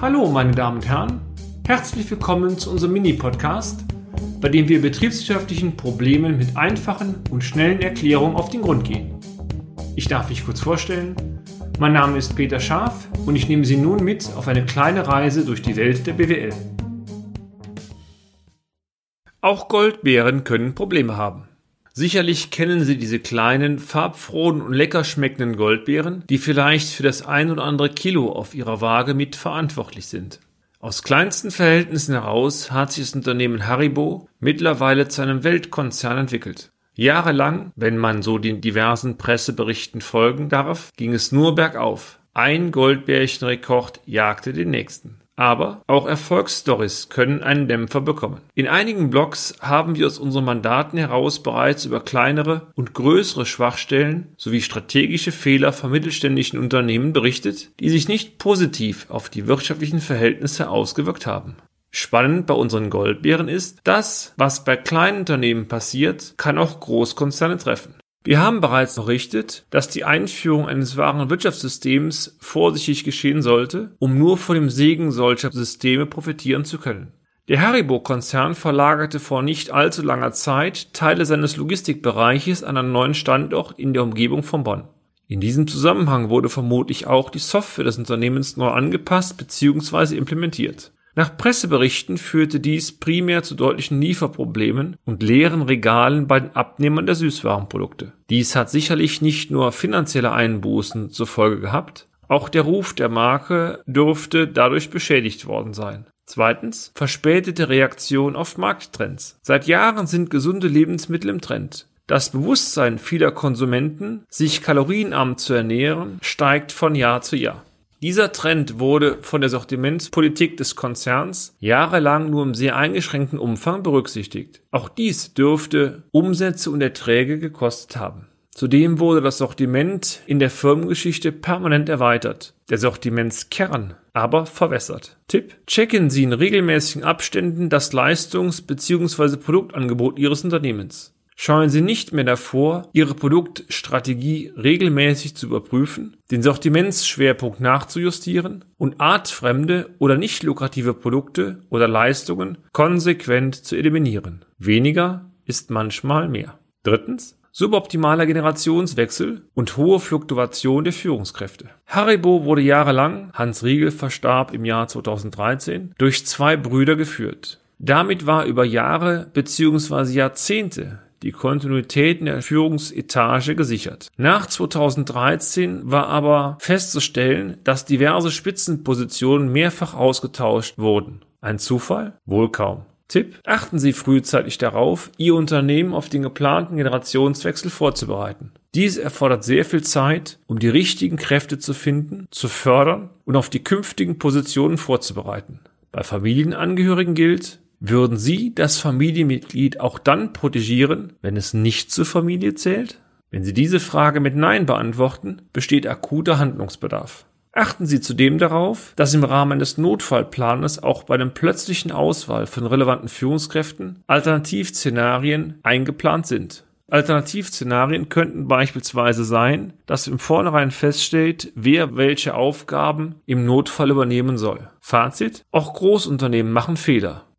Hallo, meine Damen und Herren. Herzlich willkommen zu unserem Mini-Podcast, bei dem wir betriebswirtschaftlichen Problemen mit einfachen und schnellen Erklärungen auf den Grund gehen. Ich darf mich kurz vorstellen. Mein Name ist Peter Scharf und ich nehme Sie nun mit auf eine kleine Reise durch die Welt der BWL. Auch Goldbeeren können Probleme haben. Sicherlich kennen Sie diese kleinen, farbfrohen und lecker schmeckenden Goldbeeren, die vielleicht für das ein oder andere Kilo auf Ihrer Waage mitverantwortlich sind. Aus kleinsten Verhältnissen heraus hat sich das Unternehmen Haribo mittlerweile zu einem Weltkonzern entwickelt. Jahrelang, wenn man so den diversen Presseberichten folgen darf, ging es nur bergauf. Ein Goldbärchenrekord jagte den nächsten. Aber auch Erfolgsstories können einen Dämpfer bekommen. In einigen Blogs haben wir aus unseren Mandaten heraus bereits über kleinere und größere Schwachstellen sowie strategische Fehler von mittelständischen Unternehmen berichtet, die sich nicht positiv auf die wirtschaftlichen Verhältnisse ausgewirkt haben. Spannend bei unseren Goldbeeren ist, das, was bei kleinen Unternehmen passiert, kann auch Großkonzerne treffen. Wir haben bereits berichtet, dass die Einführung eines wahren Wirtschaftssystems vorsichtig geschehen sollte, um nur von dem Segen solcher Systeme profitieren zu können. Der Haribo-Konzern verlagerte vor nicht allzu langer Zeit Teile seines Logistikbereiches an einen neuen Standort in der Umgebung von Bonn. In diesem Zusammenhang wurde vermutlich auch die Software des Unternehmens neu angepasst bzw. implementiert. Nach Presseberichten führte dies primär zu deutlichen Lieferproblemen und leeren Regalen bei den Abnehmern der Süßwarenprodukte. Dies hat sicherlich nicht nur finanzielle Einbußen zur Folge gehabt, auch der Ruf der Marke dürfte dadurch beschädigt worden sein. Zweitens, verspätete Reaktion auf Markttrends. Seit Jahren sind gesunde Lebensmittel im Trend. Das Bewusstsein vieler Konsumenten, sich kalorienarm zu ernähren, steigt von Jahr zu Jahr. Dieser Trend wurde von der Sortimentspolitik des Konzerns jahrelang nur im sehr eingeschränkten Umfang berücksichtigt. Auch dies dürfte Umsätze und Erträge gekostet haben. Zudem wurde das Sortiment in der Firmengeschichte permanent erweitert, der Sortimentskern aber verwässert. Tipp: Checken Sie in regelmäßigen Abständen das Leistungs- bzw. Produktangebot Ihres Unternehmens scheuen Sie nicht mehr davor, Ihre Produktstrategie regelmäßig zu überprüfen, den Sortimentsschwerpunkt nachzujustieren und artfremde oder nicht lukrative Produkte oder Leistungen konsequent zu eliminieren. Weniger ist manchmal mehr. Drittens, suboptimaler Generationswechsel und hohe Fluktuation der Führungskräfte. Haribo wurde jahrelang, Hans Riegel verstarb im Jahr 2013, durch zwei Brüder geführt. Damit war über Jahre bzw. Jahrzehnte die Kontinuität in der Führungsetage gesichert. Nach 2013 war aber festzustellen, dass diverse Spitzenpositionen mehrfach ausgetauscht wurden. Ein Zufall? Wohl kaum. Tipp: Achten Sie frühzeitig darauf, Ihr Unternehmen auf den geplanten Generationswechsel vorzubereiten. Dies erfordert sehr viel Zeit, um die richtigen Kräfte zu finden, zu fördern und auf die künftigen Positionen vorzubereiten. Bei Familienangehörigen gilt, würden Sie das Familienmitglied auch dann protegieren, wenn es nicht zur Familie zählt? Wenn Sie diese Frage mit Nein beantworten, besteht akuter Handlungsbedarf. Achten Sie zudem darauf, dass im Rahmen des Notfallplanes auch bei der plötzlichen Auswahl von relevanten Führungskräften Alternativszenarien eingeplant sind. Alternativszenarien könnten beispielsweise sein, dass im Vornherein feststeht, wer welche Aufgaben im Notfall übernehmen soll. Fazit: Auch Großunternehmen machen Fehler.